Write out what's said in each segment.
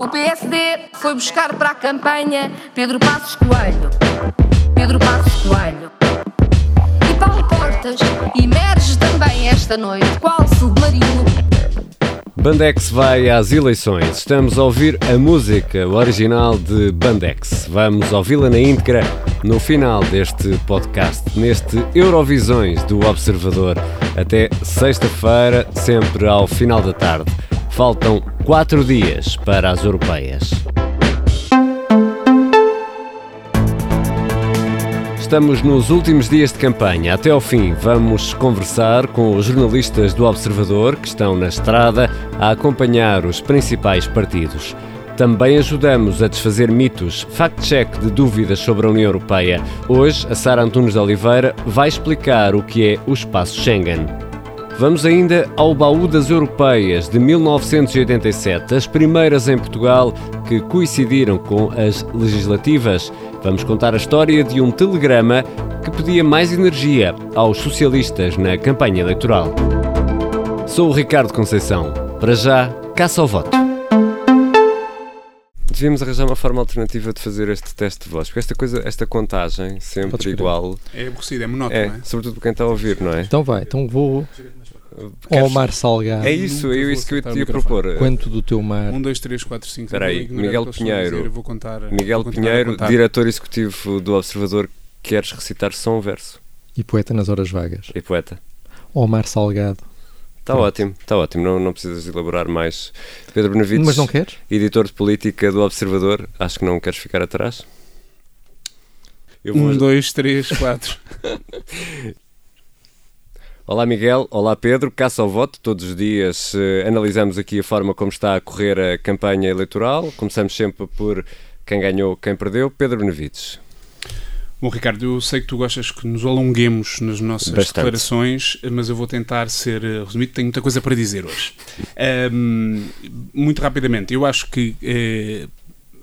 O PSD foi buscar para a campanha Pedro Passos Coelho. Pedro Passos Coelho. E Paulo Portas emerge também esta noite, qual submarino. Bandex vai às eleições. Estamos a ouvir a música original de Bandex. Vamos ouvi-la na íntegra no final deste podcast, neste Eurovisões do Observador. Até sexta-feira, sempre ao final da tarde. Faltam quatro dias para as europeias. Estamos nos últimos dias de campanha. Até ao fim, vamos conversar com os jornalistas do Observador que estão na estrada a acompanhar os principais partidos. Também ajudamos a desfazer mitos, fact-check de dúvidas sobre a União Europeia. Hoje, a Sara Antunes de Oliveira vai explicar o que é o espaço Schengen. Vamos ainda ao baú das europeias de 1987, as primeiras em Portugal que coincidiram com as legislativas. Vamos contar a história de um telegrama que pedia mais energia aos socialistas na campanha eleitoral. Sou o Ricardo Conceição. Para já, caça ao voto. Devíamos arranjar uma forma alternativa de fazer este teste de voz, porque esta coisa, esta contagem, sempre igual. É aborrecido, é monótono, é, não é? Sobretudo para quem está a ouvir, não é? Então vai, então vou Queres... ao mar salgado. É isso, é isso que eu te ia propor. Quanto do teu mar? 1, 2, 3, 4, 5. Espera aí, Miguel Pinheiro. Dizer, vou contar, Miguel vou Pinheiro, diretor executivo do Observador, queres recitar só um verso? E poeta nas horas vagas. E poeta. Ao mar salgado. Está ótimo, está ótimo, não, não precisas elaborar mais. Pedro Benavides, Mas não queres? editor de política do Observador, acho que não queres ficar atrás? 1, 2, 3, 4. Olá Miguel, olá Pedro, caça ao voto. Todos os dias eh, analisamos aqui a forma como está a correr a campanha eleitoral. Começamos sempre por quem ganhou, quem perdeu. Pedro Benavides. Bom, Ricardo, eu sei que tu gostas que nos alonguemos nas nossas Bastante. declarações, mas eu vou tentar ser eh, resumido. Tenho muita coisa para dizer hoje. Um, muito rapidamente, eu acho que eh,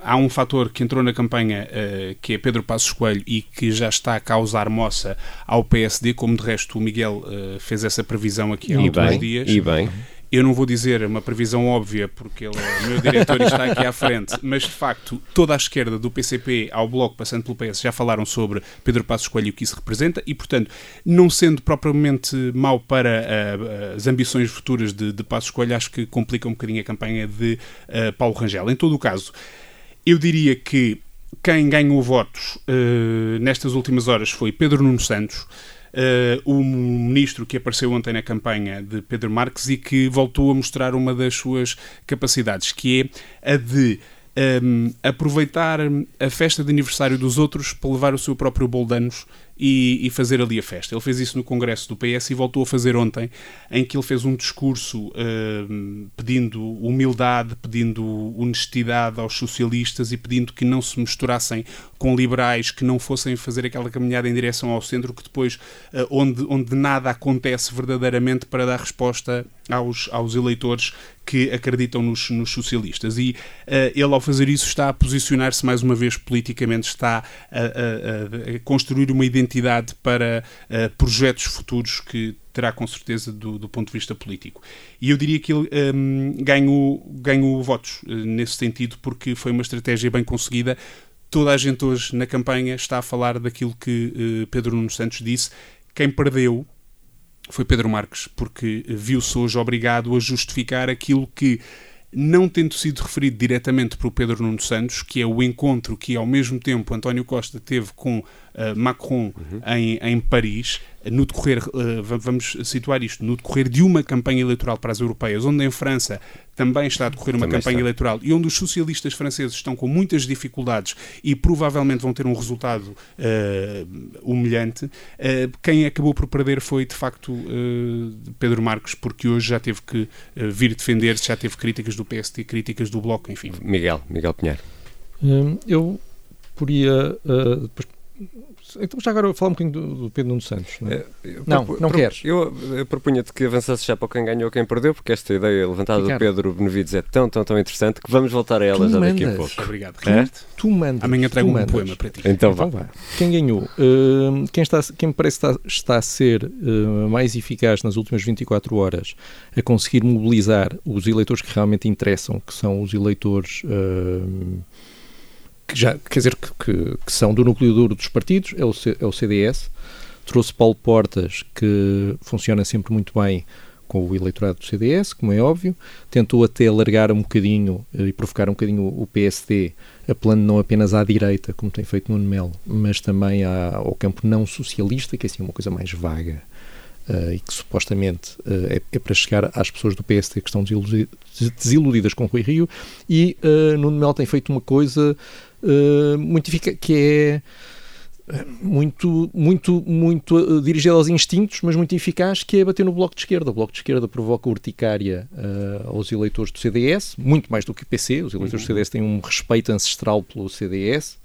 há um fator que entrou na campanha uh, que é Pedro Passos Coelho e que já está a causar moça ao PSD, como de resto o Miguel uh, fez essa previsão aqui há alguns dias. E bem. Eu não vou dizer uma previsão óbvia, porque ele é o meu diretor e está aqui à frente, mas de facto, toda a esquerda, do PCP ao Bloco, passando pelo PS, já falaram sobre Pedro Passos Coelho e o que isso representa, e portanto, não sendo propriamente mau para uh, as ambições futuras de, de Passos Coelho, acho que complica um bocadinho a campanha de uh, Paulo Rangel. Em todo o caso, eu diria que quem ganhou votos uh, nestas últimas horas foi Pedro Nuno Santos, Uh, o ministro que apareceu ontem na campanha de Pedro Marques e que voltou a mostrar uma das suas capacidades, que é a de um, aproveitar a festa de aniversário dos outros para levar o seu próprio bolo de anos e, e, fazer ali a festa. Ele fez isso no Congresso do PS e voltou a fazer ontem, em que ele fez um discurso uh, pedindo humildade, pedindo honestidade aos socialistas e pedindo que não se misturassem com liberais, que não fossem fazer aquela caminhada em direção ao centro, que depois, uh, onde, onde nada acontece verdadeiramente para dar resposta aos, aos eleitores que acreditam nos, nos socialistas. E uh, ele, ao fazer isso, está a posicionar-se mais uma vez politicamente, está a, a, a construir uma identidade para uh, projetos futuros que terá com certeza do, do, ponto de vista político. E eu diria que ele um, ganhou, ganhou votos uh, nesse sentido, porque foi uma estratégia bem conseguida. Toda a gente hoje na campanha está a falar daquilo que uh, Pedro Nuno Santos disse. Quem perdeu foi Pedro Marques, porque viu-se hoje obrigado a justificar aquilo que, não tendo sido referido diretamente por Pedro Nuno Santos, que é o encontro que ao mesmo tempo António Costa teve com uh, Macron uhum. em, em Paris, no decorrer, uh, vamos situar isto, no decorrer de uma campanha eleitoral para as europeias, onde em França também está a decorrer uma também campanha está. eleitoral e onde os socialistas franceses estão com muitas dificuldades e provavelmente vão ter um resultado uh, humilhante, uh, quem acabou por perder foi de facto uh, Pedro Marques, porque hoje já teve que vir defender-se, já teve críticas do PST, críticas do Bloco, enfim. Miguel, Miguel Pinheiro. Hum, eu podia depois Então já agora falar um bocadinho do, do Pedro Nuno Santos. Não, é? Eu não, propu- não pro- queres. Eu, eu propunha-te que avançasse já para quem ganhou quem perdeu, porque esta ideia levantada Ricardo. do Pedro Benevides é tão, tão, tão interessante que vamos voltar a ela Tu já daqui a mandas. pouco. Obrigado, É? Ricardo. Tu mandas. Amanhã trago um mandas. poema para ti. Então. Então vá. Quem ganhou? Hum, quem, está, quem me parece está, está a ser hum, mais eficaz nas últimas 24 horas a conseguir mobilizar os eleitores que realmente interessam, que são os eleitores hum, que já, quer dizer, que, que- que são do núcleo duro dos partidos, é o, C- é o CDS. Trouxe Paulo Portas, que funciona sempre muito bem com o eleitorado do CDS, como é óbvio. Tentou até alargar um bocadinho eh, e provocar um bocadinho o PSD, apelando não apenas à direita, como tem feito Nuno Melo, mas também ao campo não socialista, que é assim uma coisa mais vaga. eh, e que supostamente eh, é, é para chegar às pessoas do PSD que estão desiludi- desiludidas com Rui Rio e eh, Nuno Melo tem feito uma coisa eh, muito eficaz, que é muito, muito, muito eh, dirigida aos instintos, mas muito eficaz, que é bater no Bloco de Esquerda. O Bloco de Esquerda provoca urticária eh, aos eleitores do CDS, muito mais do que o PC. Os eleitores do CDS têm um respeito ancestral pelo CDS,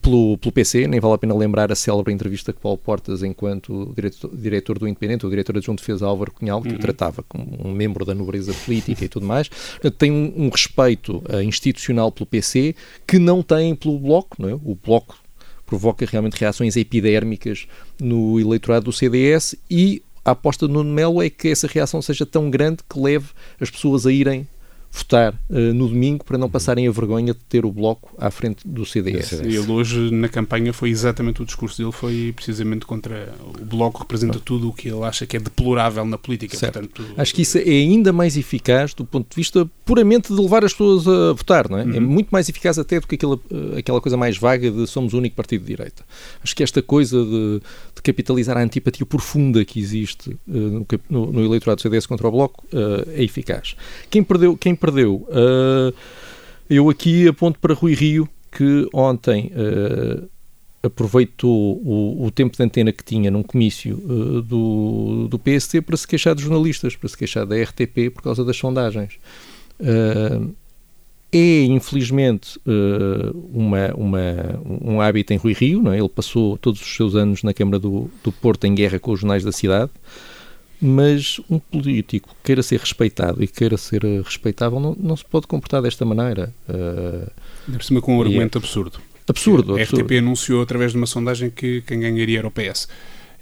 pelo, pelo PC. Nem vale a pena lembrar a célebre entrevista que Paulo Portas, enquanto diretor, diretor do Independente, o diretor adjunto fez a Álvaro Cunhal, que o tratava como um membro da nobreza política e tudo mais. Portanto, tem um, um respeito eh, institucional pelo PC que não tem pelo Bloco. Não é? O Bloco provoca realmente reações epidérmicas no eleitorado do CDS e a aposta de Nuno Melo é que essa reação seja tão grande que leve as pessoas a irem votar eh, no domingo para não passarem a vergonha de ter o Bloco à frente do CDS. Ele hoje na campanha foi exatamente o discurso dele foi precisamente contra o bloco representa tudo o que ele acha que é deplorável na política. Certo. Portanto, Acho que isso é ainda mais eficaz do ponto de vista puramente de levar as pessoas a votar, não é? É muito mais eficaz até do que aquela, aquela coisa mais vaga de somos o único partido de direita. Acho que esta coisa de, de capitalizar a antipatia profunda que existe eh, no, no- eleitorado do CDS contra o Bloco eh, é eficaz. Quem perdeu, quem perdeu eh, eu aqui aponto para Rui Rio, que ontem aproveitou o, o tempo de antena que tinha num comício eh, do, do PST para se queixar dos jornalistas, para se queixar da RTP por causa das sondagens. É, infelizmente, eh, uma, uma- um hábito em Rui Rio, não é? ele passou todos os seus anos na Câmara do, do Porto em guerra com os jornais da cidade, mas um político que queira ser respeitado e queira ser eh, respeitável não, não se pode comportar desta maneira. Ainda por cima com um E é- argumento absurdo. absurdo, A absurdo. RTP anunciou através de uma sondagem que quem ganharia era o PS.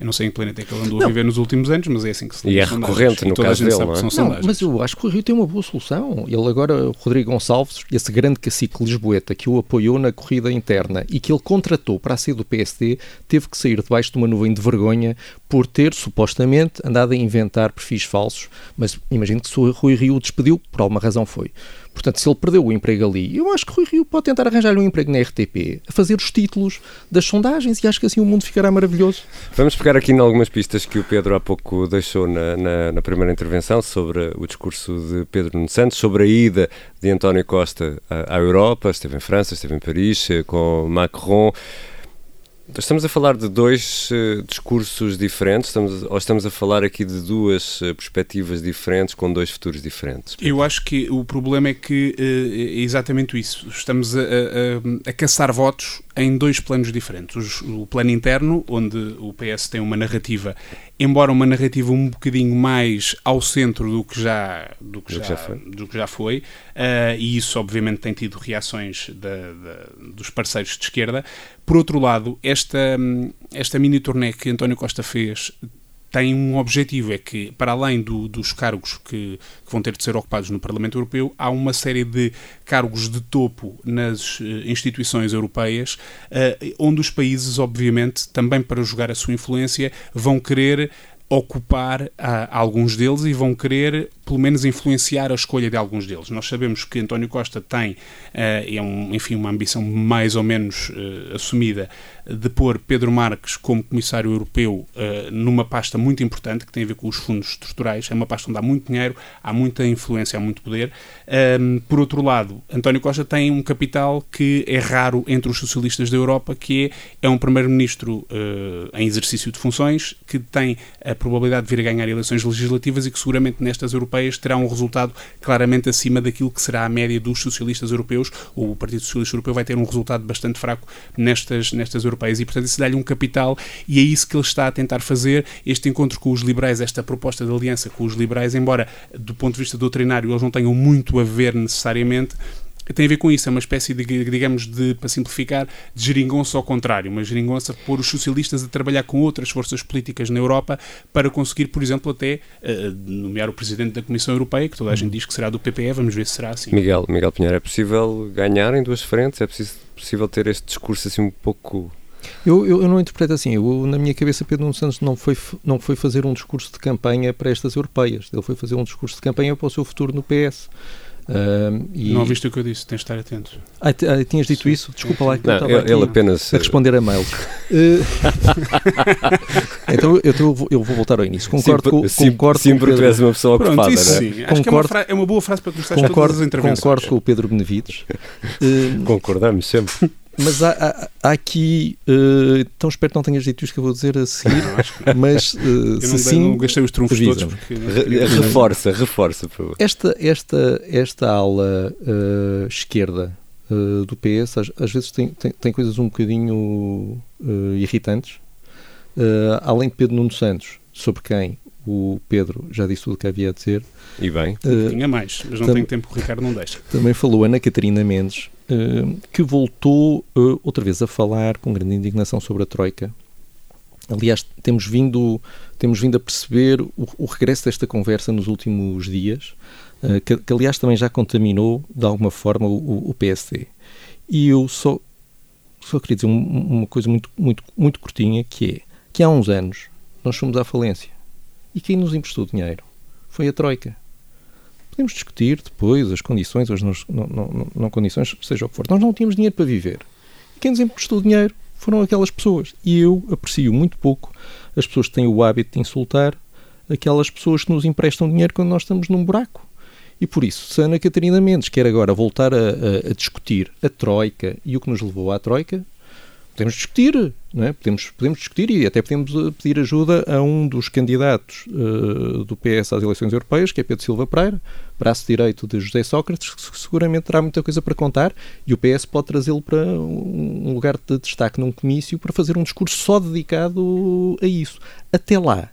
Eu não sei em que planeta é que ele andou Não. a viver nos últimos anos, mas é assim que se E lê é recorrente E no caso dele, não é? Não, mas eu acho que o Rio tem uma boa solução. Ele agora, o Rodrigo Gonçalves, esse grande cacique lisboeta que o apoiou na corrida interna e que ele contratou para a sede do PSD, teve que sair debaixo de uma nuvem de vergonha por ter, supostamente, andado a inventar perfis falsos. Mas imagino que se o Rui Rio o despediu, por alguma razão foi. Portanto, se ele perdeu o emprego ali, eu acho que Rui Rio pode tentar arranjar um emprego na RTP, a fazer os títulos das sondagens e acho que assim o mundo ficará maravilhoso. Vamos pegar aqui em algumas pistas que o Pedro há pouco deixou na, na- na primeira intervenção sobre o discurso de Pedro Nuno Santos, sobre a ida de António Costa à, à Europa, esteve em França, esteve em Paris, eh, com Macron. Estamos a falar de dois eh, discursos diferentes, estamos, ou estamos a falar aqui de duas eh, perspectivas diferentes com dois futuros diferentes? Eu acho que o problema é que eh, é exatamente isso. Estamos a, a- a- caçar votos em dois planos diferentes. O plano interno, onde o PS tem uma narrativa, embora uma narrativa um bocadinho mais ao centro do que já, do que Do que já, já foi. do que já foi, eh, e isso obviamente tem tido reações dos parceiros de esquerda. Por outro lado, esta, hum, esta mini turnê que António Costa fez tem um objetivo, é que, para além do- dos cargos que, que vão ter de ser ocupados no Parlamento Europeu, há uma série de cargos de topo nas eh, instituições europeias, eh, onde os países, obviamente, também para jogar a sua influência, vão querer ocupar ah, alguns deles e vão querer, pelo menos, influenciar a escolha de alguns deles. Nós sabemos que António Costa tem, ah, é um, enfim, uma ambição mais ou menos eh, assumida de pôr Pedro Marques como Comissário Europeu eh, numa pasta muito importante que tem a ver com os fundos estruturais. É uma pasta onde há muito dinheiro, há muita influência, há muito poder. Ahm, por outro lado, António Costa tem um capital que é raro entre os socialistas da Europa, que é, é um primeiro-ministro eh, em exercício de funções, que tem a probabilidade de vir a ganhar eleições legislativas e que seguramente nestas europeias terá um resultado claramente acima daquilo que será a média dos socialistas europeus. O Partido Socialista Europeu vai ter um resultado bastante fraco nestas, nestas europeias e, portanto, isso dá-lhe um capital e é isso que ele está a tentar fazer. Este encontro com os liberais, esta proposta de aliança com os liberais, embora do ponto de vista doutrinário eles não tenham muito a ver necessariamente, tem a ver com isso, é uma espécie de, digamos, de, para simplificar, de geringonça ao contrário, uma geringonça pôr os socialistas a trabalhar com outras forças políticas na Europa para conseguir, por exemplo, até uh, nomear o Presidente da Comissão Europeia, que toda a gente diz que será do PPE, vamos ver se será assim. Miguel, Miguel Pinheiro, é possível ganhar em duas frentes? É preciso, possível ter este discurso assim um pouco eu, eu, eu, não interpreto assim. Eu, na minha cabeça, Pedro Nuno Santos não foi, não foi fazer um discurso de campanha para estas europeias. Ele foi fazer um discurso de campanha para o seu futuro no PS. Uh, e... Não viste o que eu disse, tens de estar atento. Ah, ah, tinhas dito isso? Desculpa lá que não, eu estava ele apenas a responder a mails. Uh, então eu, eu, eu, vou voltar ao início. Concordo, sim, com, sim, concordo sim, porque tu és uma pessoa Pronto, ocupada. Isso, é? sim. Acho concordo, que é uma, fra... é uma boa frase para começar concordo, todas as entrevenções. Concordo com o Pedro Benevides. Uh, Concordamos sempre. Mas há, há, há aqui. Uh, tão espero que não tenhas dito isto que eu vou dizer a seguir. Não, mas uh, se não, sim. Não gastei os trunfos todos. Porque Re, reforça, reforça, por favor. Esta, esta, esta ala uh, esquerda do PS às, às vezes tem, tem, tem, coisas um bocadinho irritantes. além de Pedro Nuno Santos, sobre quem o Pedro já disse tudo o que havia a dizer. E bem. Uh, Tinha mais, mas não tenho tempo, o Ricardo não deixa. Também falou Ana Catarina Mendes, uh, que voltou uh, outra vez a falar com grande indignação sobre a Troika. Aliás, temos vindo, temos vindo a perceber o, o regresso desta conversa nos últimos dias, que, que, aliás também já contaminou de alguma forma o, o PSD. E eu só, só queria dizer uma coisa muito, muito, muito curtinha, que é que há uns anos nós fomos à falência e quem nos emprestou dinheiro foi a Troika. Podemos discutir depois as condições, as não, não, não, não condições, seja o que for. Nós não tínhamos dinheiro para viver. Quem nos emprestou dinheiro foram aquelas pessoas. E eu aprecio muito pouco as pessoas que têm o hábito de insultar aquelas pessoas que nos emprestam dinheiro quando nós estamos num buraco. E por isso, se Ana Catarina Mendes quer agora voltar a, a, a discutir a Troika e o que nos levou à Troika, podemos discutir, é? podemos, podemos discutir e até podemos eh, pedir ajuda a um dos candidatos uh, do PS às eleições europeias, que é Pedro Silva Pereira, braço direito de José Sócrates, que seguramente terá muita coisa para contar e o PS pode trazê-lo para um lugar de destaque num comício para fazer um discurso só dedicado a isso. Até lá,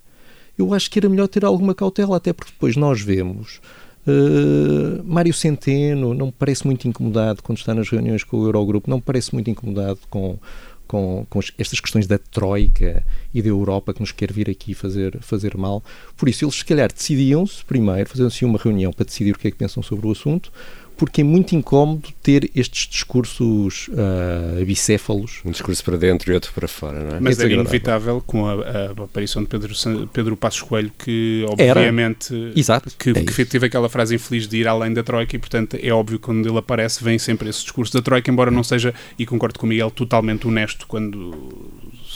eu acho que era melhor ter alguma cautela, até porque depois nós vemos Uh, Mário Centeno não me parece muito incomodado quando está nas reuniões com o Eurogrupo, não me parece muito incomodado com, com, com estas questões da Troika e da Europa que nos quer vir aqui fazer, fazer mal. Por isso, eles se calhar decidiam-se primeiro, faziam-se uma reunião para decidir o que é que pensam sobre o assunto, porque é muito incómodo ter estes discursos uh, bicéfalos. Um discurso para dentro e outro para fora, não é? Mas é era inevitável com a, a, aparição de Pedro, Pedro Passos Coelho, que obviamente Exato. Que, é que teve aquela frase infeliz de ir além da Troika e, portanto, é óbvio que quando ele aparece vem sempre esse discurso da Troika, embora não seja, e concordo com o Miguel, totalmente honesto quando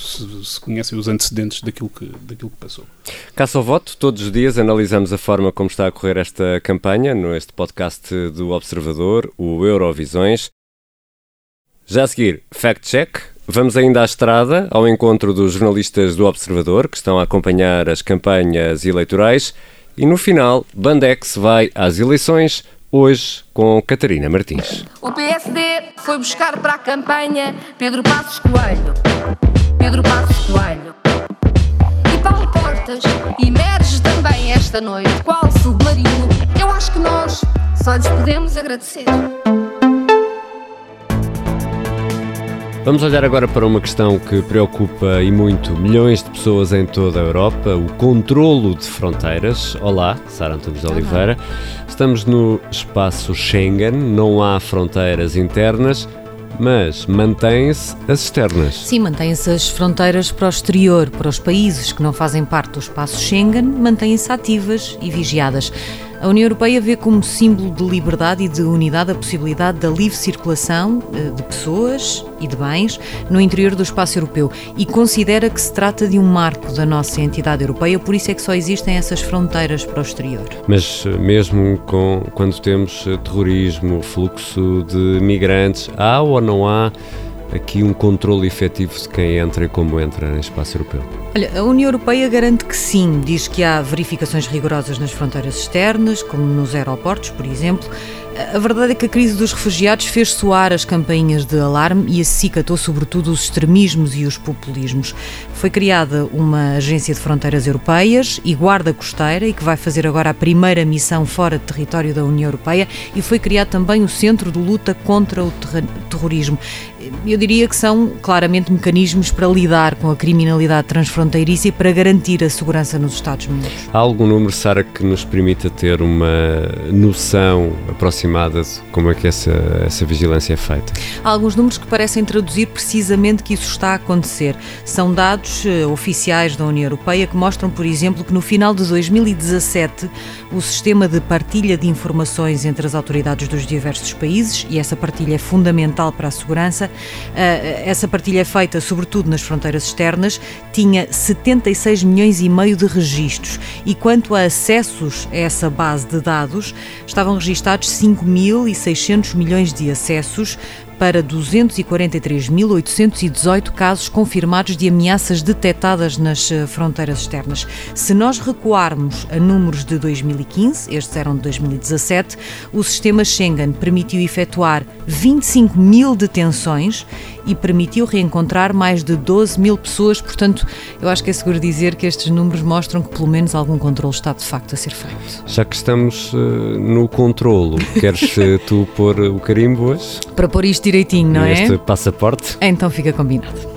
se, se, conhecem os antecedentes daquilo que, daquilo que passou. Caça ao voto, todos os dias analisamos a forma como está a correr esta campanha, neste podcast do Observador, o Eurovisões. Já a seguir, Fact Check. Vamos ainda à estrada, ao encontro dos jornalistas do Observador, que estão a acompanhar as campanhas eleitorais. E no final, Bandex vai às eleições, hoje com Catarina Martins. O PSD foi buscar para a campanha Pedro Passos Coelho. Pedro Passos Coelho. E Paulo Portas emerge também esta noite, qual submarino. Eu acho que nós só lhes podemos agradecer. Vamos olhar agora para uma questão que preocupa e muito milhões de pessoas em toda a Europa, o controlo de fronteiras. Olá, Sara Antunes de Oliveira. Estamos no espaço Schengen, não há fronteiras internas mas mantêm-se as externas. Sim, mantêm-se as fronteiras para o exterior, para os países que não fazem parte do espaço Schengen, mantêm-se ativas e vigiadas. A União Europeia vê como símbolo de liberdade e de unidade a possibilidade da livre circulação eh, de pessoas e de bens no interior do espaço europeu e considera que se trata de um marco da nossa entidade europeia, por isso é que só existem essas fronteiras para o exterior. Mas eh, mesmo com, quando temos eh, terrorismo, fluxo de migrantes, há ou não há aqui um controle efetivo de quem entra e como entra no espaço europeu? Olha, a União Europeia garante que sim. Diz que há verificações rigorosas nas fronteiras externas, como nos aeroportos, por exemplo. A verdade é que a crise dos refugiados fez soar as campainhas de alarme e acicatou sobretudo os extremismos e os populismos. Foi criada uma agência de fronteiras europeias e guarda costeira e que vai fazer agora a primeira missão fora de território da União Europeia e foi criado também o Centro de Luta contra o Terrorismo. Eu diria que são claramente mecanismos para lidar com a criminalidade transfronteiriça e para garantir a segurança nos Estados-membros. Há algum número, Sara, que nos permita ter uma noção aproximada de como é que essa, essa vigilância é feita? Há alguns números que parecem traduzir precisamente que isso está a acontecer. São dados uh, oficiais da União Europeia que mostram, por exemplo, que no final de 2017 o sistema de partilha de informações entre as autoridades dos diversos países, e essa partilha é fundamental para a segurança, uh, essa partilha é feita sobretudo nas fronteiras externas, tinha 76 milhões e meio de registros. E quanto a acessos a essa base de dados, estavam registados 5.600 milhões de acessos, para 243.818 casos confirmados de ameaças detectadas nas eh, fronteiras externas. Se nós recuarmos a números de 2015, estes eram de 2017, o sistema Schengen permitiu efetuar 25 mil detenções e permitiu reencontrar mais de 12 mil pessoas. Portanto, eu acho que é seguro dizer que estes números mostram que pelo menos algum controle está de facto a ser feito. Já que estamos uh, no controlo, queres uh, tu pôr o carimbo hoje? Para pôr isto direitinho, não é? Este passaporte? Então fica combinado.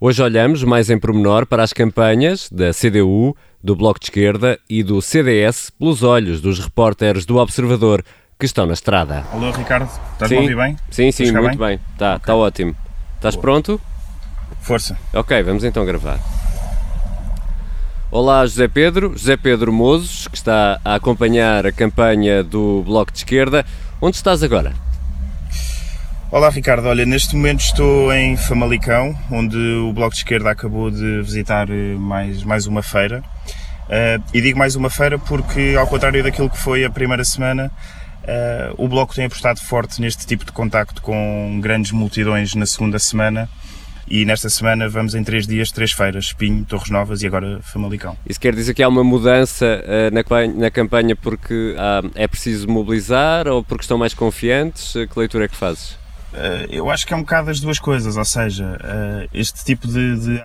Hoje olhamos mais em pormenor para as campanhas da CDU, do Bloco de Esquerda e do CDS pelos olhos dos repórteres do Observador que estão na estrada. Alô, Ricardo, estás-me a ouvir bem? Sim, sim, muito bem. Está okay. tá ótimo. Estás Boa. pronto? Força. Ok, vamos então gravar. Olá, José Pedro. José Pedro Mozos, que está a acompanhar a campanha do Bloco de Esquerda. Onde estás agora? Olá, Ricardo. Olha, neste momento estou em Famalicão, onde o Bloco de Esquerda acabou de visitar eh, mais, mais uma feira. Uh, e digo mais uma feira porque, ao contrário daquilo que foi a primeira semana, Uh, o Bloco tem apostado forte neste tipo de contacto com grandes multidões na segunda semana e nesta semana vamos em três dias, três feiras, Espinho, Torres Novas e agora Famalicão. Isso quer dizer que há uma mudança uh, na, na, campanha porque uh, é preciso mobilizar ou porque estão mais confiantes? Que leitura é que fazes? Uh, eu acho que é um bocado as duas coisas, ou seja, este tipo de. de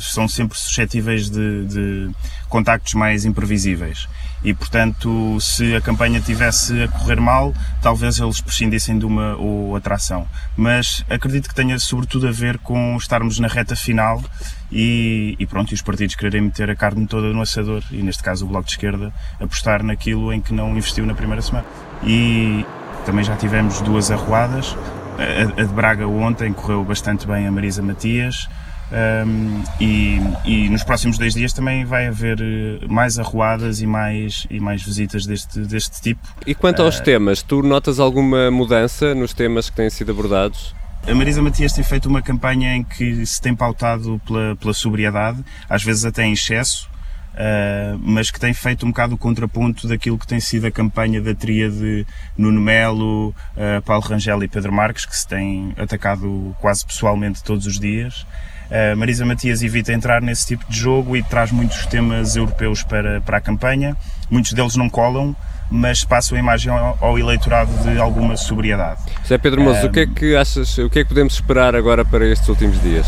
são sempre suscetíveis de, de contactos mais imprevisíveis e, portanto, se a campanha tivesse a correr mal, talvez eles prescindissem de uma ou atração. Mas acredito que tenha sobretudo a ver com estarmos na reta final e, e pronto, e os partidos quererem meter a carne toda no assador e, neste caso, o Bloco de Esquerda apostar naquilo em que não investiu na primeira semana. E também já tivemos duas arruadas. A, a de Braga ontem correu bastante bem a Marisa Matias. Um, e, e, nos próximos dois dias também vai haver eh, mais arruadas e mais, e mais visitas deste, deste tipo. E quanto aos uh, temas, tu notas alguma mudança nos temas que têm sido abordados? A Marisa Matias tem feito uma campanha em que se tem pautado pela, pela sobriedade, às vezes até em excesso, Uh, mas que tem feito um bocado o contraponto daquilo que tem sido a campanha da tríade Nuno Melo, uh, Paulo Rangel e Pedro Marques, que se tem atacado quase pessoalmente todos os dias. Uh, Marisa Matias evita entrar nesse tipo de jogo e traz muitos temas europeus para, para a campanha. Muitos deles não colam, mas passam a imagem ao, ao eleitorado de alguma sobriedade. José Pedro Moço, o que é que achas, o que é que podemos esperar agora para estes últimos dias?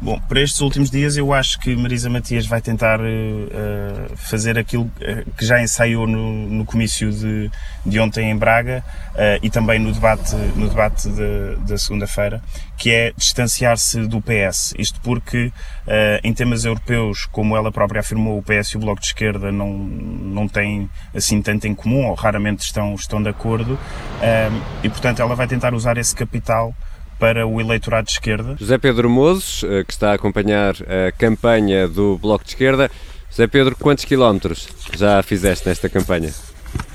Bom, para estes últimos dias eu acho que Marisa Matias vai tentar uh, fazer aquilo uh, que já ensaiou no, no comício de, de ontem em Braga uh, e também no debate, no debate de, da segunda-feira, que é distanciar-se do PS. Isto porque em temas europeus, como ela própria afirmou, o PS e o Bloco de Esquerda não, não têm assim tanto em comum ou raramente estão, estão de acordo e portanto ela vai tentar usar esse capital para o eleitorado de esquerda. José Pedro Mozes, eh, que está a acompanhar a campanha do Bloco de Esquerda. José Pedro, quantos quilómetros já fizeste nesta campanha?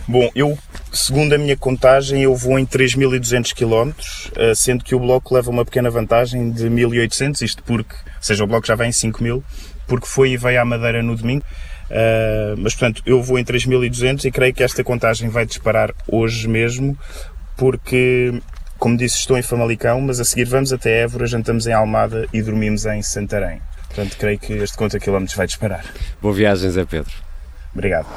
Bom, eu, segundo a minha contagem, eu vou em 3.200 km, eh, sendo que o Bloco leva uma pequena vantagem de 1.800, isto porque, ou seja, o Bloco já vem em 5.000, porque foi e veio à Madeira no domingo. Uh, mas, portanto, eu vou em 3.200 e creio que esta contagem vai disparar hoje mesmo, porque como disse, estou em Famalicão, mas a seguir vamos até Évora, jantamos em Almada e dormimos em Santarém. Portanto, creio que este conta quilómetros vai disparar. Boa viagem, Zé Pedro. Obrigado.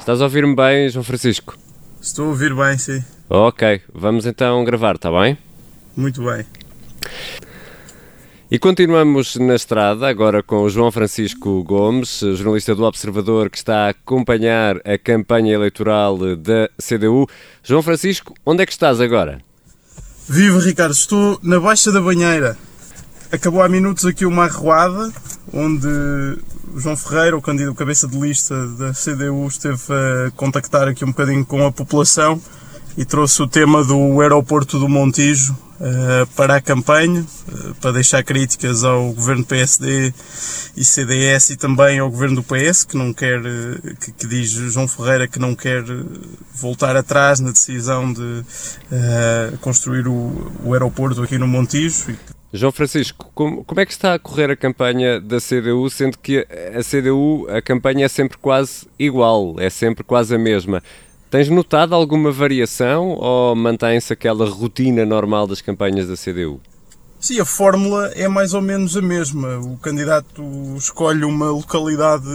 Estás a ouvir-me bem, João Francisco? Estou a ouvir bem, sim. Ok, vamos então gravar, está bem? Muito bem. E continuamos na estrada, agora com o João Francisco Gomes, jornalista do Observador, que está a acompanhar a campanha eleitoral da CDU. João Francisco, onde é que estás agora? Viva Ricardo, estou na Baixa da Banheira. Acabou há minutos aqui uma arruada, onde João Ferreira, o candidato cabeça de lista da CDU, esteve a contactar aqui um bocadinho com a população e trouxe o tema do aeroporto do Montijo uh, para a campanha, uh, para deixar críticas ao governo PSD e CDS e também ao governo do PS, que não quer, uh, que, que, diz João Ferreira que não quer voltar atrás na decisão de construir o, o, aeroporto aqui no Montijo. João Francisco, como, como é que está a correr a campanha da CDU, sendo que a CDU, a campanha é sempre quase igual, é sempre quase a mesma. Tens notado alguma variação ou mantém-se aquela rotina normal das campanhas da CDU? Sim, a fórmula é mais ou menos a mesma. O candidato escolhe uma localidade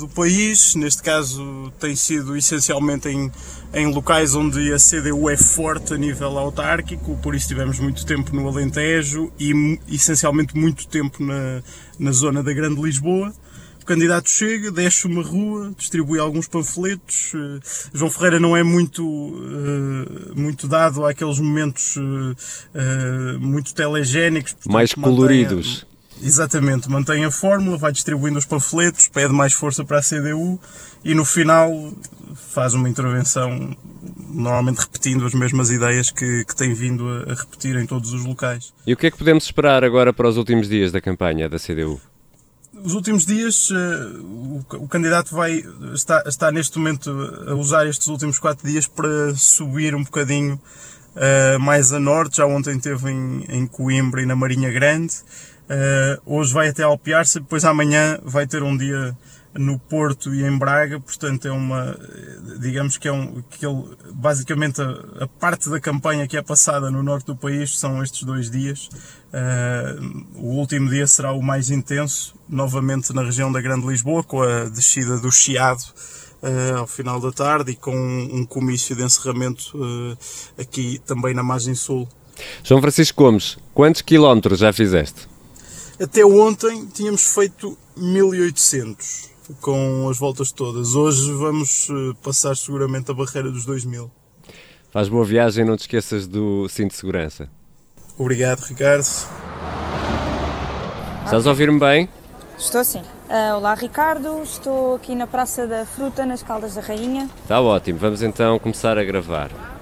do país, neste caso tem sido essencialmente em, em locais onde a CDU é forte a nível autárquico, por isso tivemos muito tempo no Alentejo e essencialmente muito tempo na, na zona da Grande Lisboa. O candidato chega, desce uma rua, distribui alguns panfletos. Uh, João Ferreira não é muito, uh, muito dado àqueles momentos uh, muito telegénicos. Portanto, Mais coloridos. Mantém, exatamente, mantém a fórmula, vai distribuindo os panfletos, pede mais força para a CDU e no final faz uma intervenção normalmente repetindo as mesmas ideias que, que tem vindo a, a, repetir em todos os locais. E o que é que podemos esperar agora para os últimos dias da campanha da CDU? Os últimos dias uh, o, candidato vai está, está neste momento a usar estes últimos quatro dias para subir um bocadinho uh, mais a norte. Já ontem esteve em, em Coimbra e na Marinha Grande. Uh, hoje vai até Alpiarça, depois amanhã vai ter um dia no Porto e em Braga, portanto é uma, digamos que é um, que ele, basicamente a, a, parte da campanha que é passada no norte do país são estes dois dias. Uh, o último dia será o mais intenso, novamente na região da Grande Lisboa, com a descida do Chiado uh, ao final da tarde e com um, um comício de encerramento uh, aqui também na margem sul. João Francisco Gomes, quantos quilómetros já fizeste? Até ontem tínhamos feito 1800 com as voltas todas. Hoje vamos eh, passar seguramente a barreira dos 2000. Faz boa viagem, não te esqueças do cinto de segurança. Obrigado, Ricardo. Estás a ouvir-me bem? Estou sim. Uh, olá, Ricardo. Estou aqui na Praça da Fruta, nas Caldas da Rainha. Está ótimo. Vamos então começar a gravar.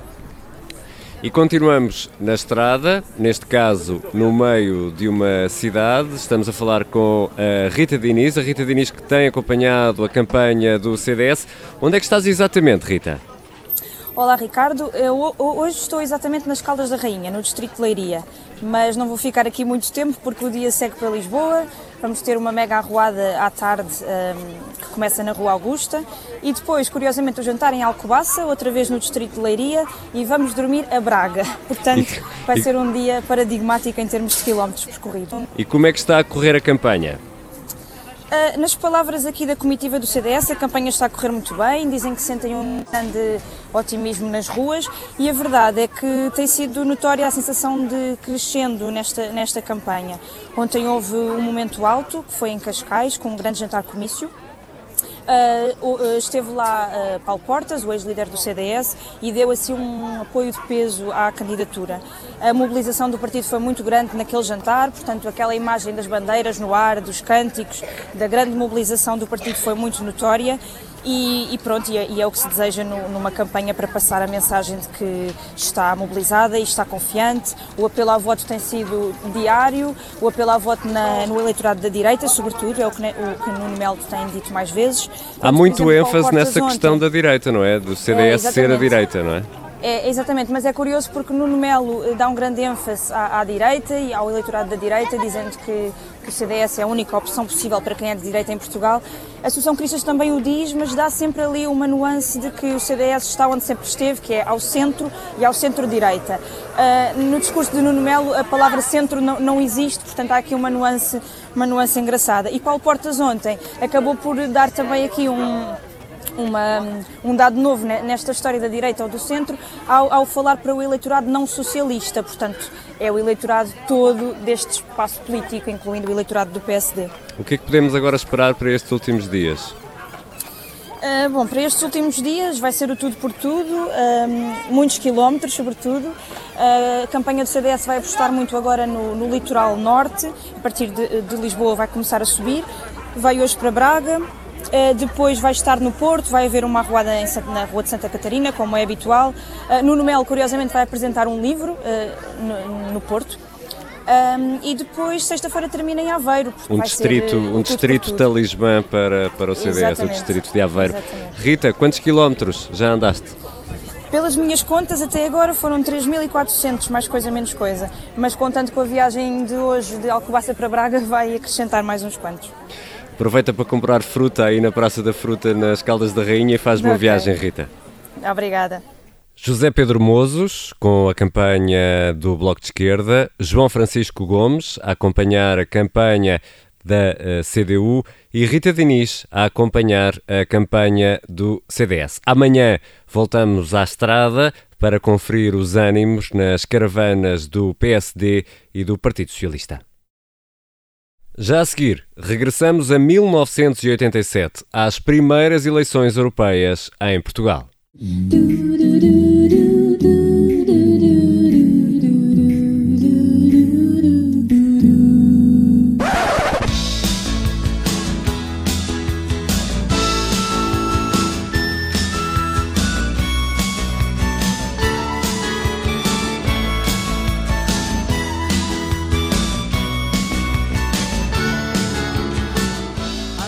E continuamos na estrada, neste caso no meio de uma cidade. Estamos a falar com a Rita Diniz, a Rita Diniz que tem acompanhado a campanha do CDS. Onde é que estás exatamente, Rita? Olá Ricardo, eu hoje estou exatamente nas Caldas da Rainha, no distrito de Leiria, mas não vou ficar aqui muito tempo porque o dia segue para Lisboa, vamos ter uma mega arruada à tarde um, que começa na Rua Augusta e depois, curiosamente, o jantar em Alcobaça, outra vez no distrito de Leiria e vamos dormir a Braga, portanto vai ser um dia paradigmático em termos de quilómetros percorridos. E como é que está a correr a campanha? Uh, nas palavras aqui da comitiva do CDS, a campanha está a correr muito bem, dizem que sentem um grande otimismo nas ruas e a verdade é que tem sido notória a sensação de crescendo nesta, nesta campanha. Ontem houve um momento alto, que foi em Cascais, com um grande jantar comício, Uh, esteve lá uh, Paulo Portas, o ex-líder do CDS, e deu assim um apoio de peso à candidatura. A mobilização do partido foi muito grande naquele jantar, portanto, aquela imagem das bandeiras no ar, dos cânticos, da grande mobilização do partido foi muito notória e, e pronto, e é, e é, o que se deseja no, numa campanha para passar a mensagem de que está mobilizada e está confiante. O apelo ao voto tem sido diário, o apelo ao voto na, no eleitorado da direita, sobretudo, é o que, o que Nuno Melo tem dito mais vezes. Há muito exemplo, ênfase nessa ontem. questão da direita, não é? Do CDS é, ser a direita, não é? É, exatamente, mas é curioso porque Nuno Melo eh, dá um grande ênfase à, à direita e ao eleitorado da direita, dizendo que, que, o CDS é a única opção possível para quem é de direita em Portugal. A Associação Cristas também o diz, mas dá sempre ali uma nuance de que o CDS está onde sempre esteve, que é ao centro e ao centro-direita. Uh, no discurso de Nuno Melo, a palavra centro não, não existe, portanto há aqui uma nuance, uma nuance engraçada. E Paulo Portas ontem acabou por dar também aqui um uma, um dado novo nesta história da direita ou do centro ao, ao, falar para o eleitorado não socialista, portanto, é o eleitorado todo deste espaço político, incluindo o eleitorado do PSD. O que é que podemos agora esperar para estes últimos dias? Uh, bom, para estes últimos dias vai ser o tudo por tudo, uh, muitos quilómetros, sobretudo. Uh, a campanha do CDS vai apostar muito agora no, no litoral norte, a partir de, de Lisboa vai começar a subir. Vai hoje para Braga, depois vai estar no Porto, vai haver uma arruada na Rua de Santa Catarina, como é habitual. Uh, Nuno Melo, curiosamente, vai apresentar um livro no, no, Porto. Um, e depois, sexta-feira, termina em Aveiro. Um distrito, ser, um distrito talismã para, para o CDS, Exatamente. o distrito de Aveiro. Exatamente. Rita, quantos quilómetros já andaste? Pelas minhas contas, até agora foram 3.400, mais coisa menos coisa. Mas contando com a viagem de hoje de Alcobaça para Braga, vai acrescentar mais uns quantos. Aproveita para comprar fruta aí na Praça da Fruta, nas Caldas da Rainha, e faz boa okay. viagem, Rita. Obrigada. José Pedro Mozos, com a campanha do Bloco de Esquerda, João Francisco Gomes, a acompanhar a campanha da eh, CDU e Rita Diniz a acompanhar a campanha do CDS. Amanhã voltamos à estrada para conferir os ânimos nas caravanas do PSD e do Partido Socialista. Já a seguir, regressamos a 1987, às primeiras eleições europeias em Portugal.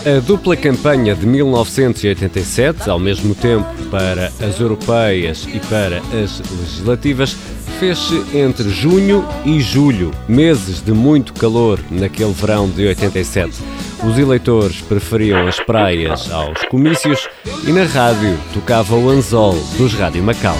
A dupla campanha de 1987, ao mesmo tempo para as europeias e para as legislativas, fez-se entre junho e julho, meses de muito calor naquele verão de 87. Os eleitores preferiam as praias aos comícios e na rádio tocava o anzol dos Rádio Macau.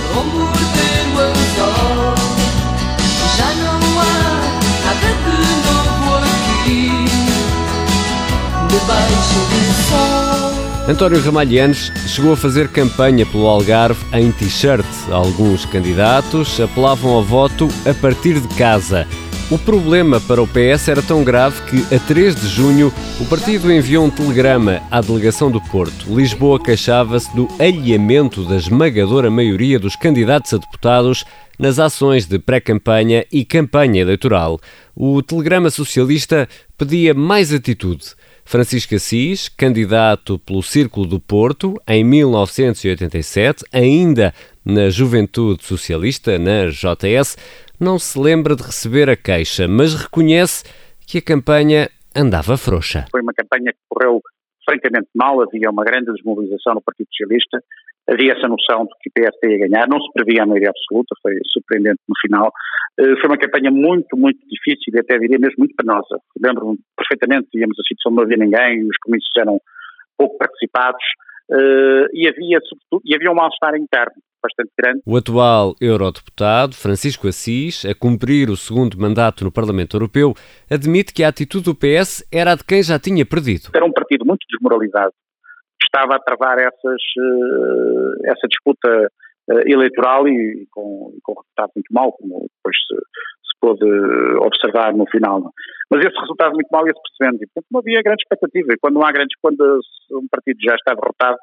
António Ramalhianes chegou a fazer campanha pelo Algarve em t-shirt. Alguns candidatos apelavam ao voto a partir de casa. O problema para o PS era tão grave que, a 3 de junho, o partido enviou um telegrama à delegação do Porto. Lisboa queixava-se do alheamento da esmagadora maioria dos candidatos a deputados nas ações de pré-campanha e campanha eleitoral. O telegrama socialista pedia mais atitude. Francisco Assis, candidato pelo Círculo do Porto em 1987, ainda na Juventude Socialista, na JS, não se lembra de receber a queixa, mas reconhece que a campanha andava frouxa. Foi uma campanha que correu francamente mal, havia uma grande desmobilização no Partido Socialista, havia essa noção de que o PSD ia ganhar, não se previa a maioria absoluta, foi surpreendente no final. Eh, foi uma campanha muito, muito difícil e até diria mesmo muito penosa. Lembro-me perfeitamente, íamos a situação não havia ninguém, os comícios eram pouco participados eh, e havia, sobretudo, e havia um mal-estar interno bastante grande. O atual eurodeputado, Francisco Assis, a cumprir o segundo mandato no Parlamento Europeu, admite que a atitude do PS era a de quem já tinha perdido. Era um partido muito desmoralizado, estava a travar essas, eh, essa disputa eh, eleitoral e com, e com resultado muito mau, como depois se pôde observar no final. Mas esse resultado muito mau ia-se percebendo e, portanto, não havia grande expectativa. E quando não há grandes, quando um partido já está derrotado,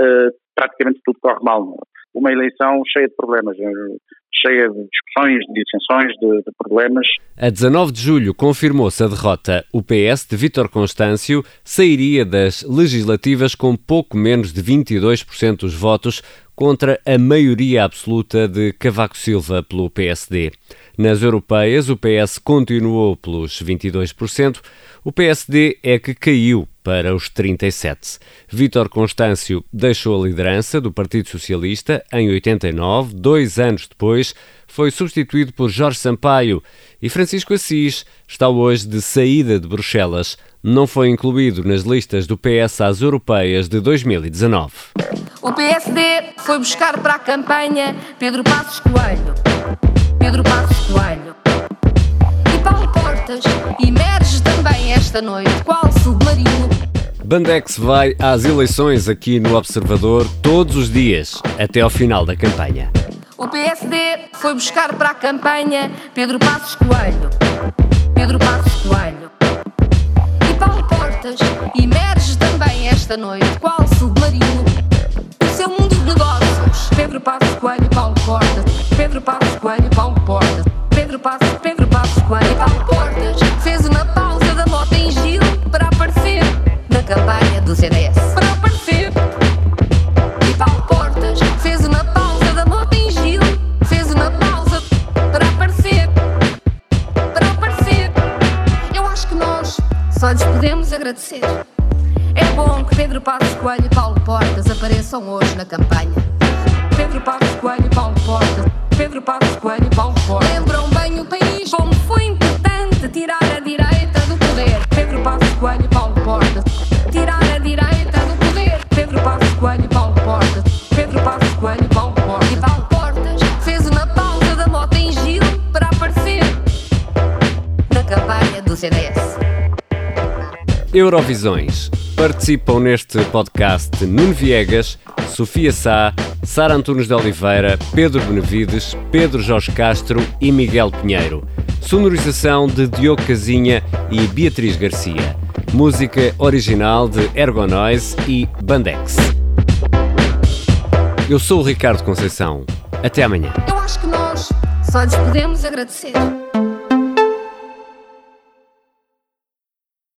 uh, praticamente tudo corre mal. Uma eleição cheia de problemas, cheia de discussões, de dissensões, de, de problemas. A 19 de julho confirmou-se a derrota. O PS de Vítor Constâncio sairia das legislativas com pouco menos de 22% dos votos contra a maioria absoluta de Cavaco Silva pelo PSD. Nas europeias, o PS continuou pelos 22%, o PSD é que caiu para os 37. Vítor Constâncio deixou a liderança do Partido Socialista em 89, dois anos depois foi substituído por Jorge Sampaio e Francisco Assis está hoje de saída de Bruxelas. Não foi incluído nas listas do PS às europeias de 2019. O PSD foi buscar para a campanha Pedro Passos Coelho. Pedro Passos Coelho. E Paulo Portas emerge também esta noite, qual submarino. Bandex vai às eleições aqui no Observador todos os dias, até ao final da campanha. O PSD foi buscar para a campanha Pedro Passos Coelho. Pedro Passos Coelho. E Paulo Portas emerge também esta noite, qual submarino. Pedro Passos Coelho Paulo Portas. Pedro Passos Coelho Paulo Portas. Pedro Passos, Pedro Passos Coelho Paulo Portas. Fez uma pausa da moto em giro para aparecer na campanha do CDS. Para aparecer. E Paulo Portas fez uma pausa da moto em giro. Fez uma pausa para aparecer. Para aparecer. Eu acho que nós só lhes podemos agradecer. É bom que Pedro Passos Coelho e Paulo Portas apareçam hoje na campanha. Pedro Passos Coelho e Paulo Portas. Pedro Passos Coelho e Paulo Portas. Lembram bem o país como foi importante tirar a direita do poder. Pedro Passos Coelho e Paulo Portas. Tirar a direita do poder. Pedro Passos Coelho e Paulo Portas. Pedro Passos Coelho e Paulo Portas. E Paulo Portas fez uma pausa da moto em giro para aparecer na campanha do CDS. Eurovisões. Participam neste podcast Nuno Viegas, Sofia Sá, Sara Antunes de Oliveira, Pedro Benevides, Pedro Jorge Castro e Miguel Pinheiro. Sonorização de Diogo Casinha e Beatriz Garcia. Música original de Ergonoise e Bandex. Eu sou o Ricardo Conceição. Até amanhã. Eu acho que nós só lhes podemos agradecer.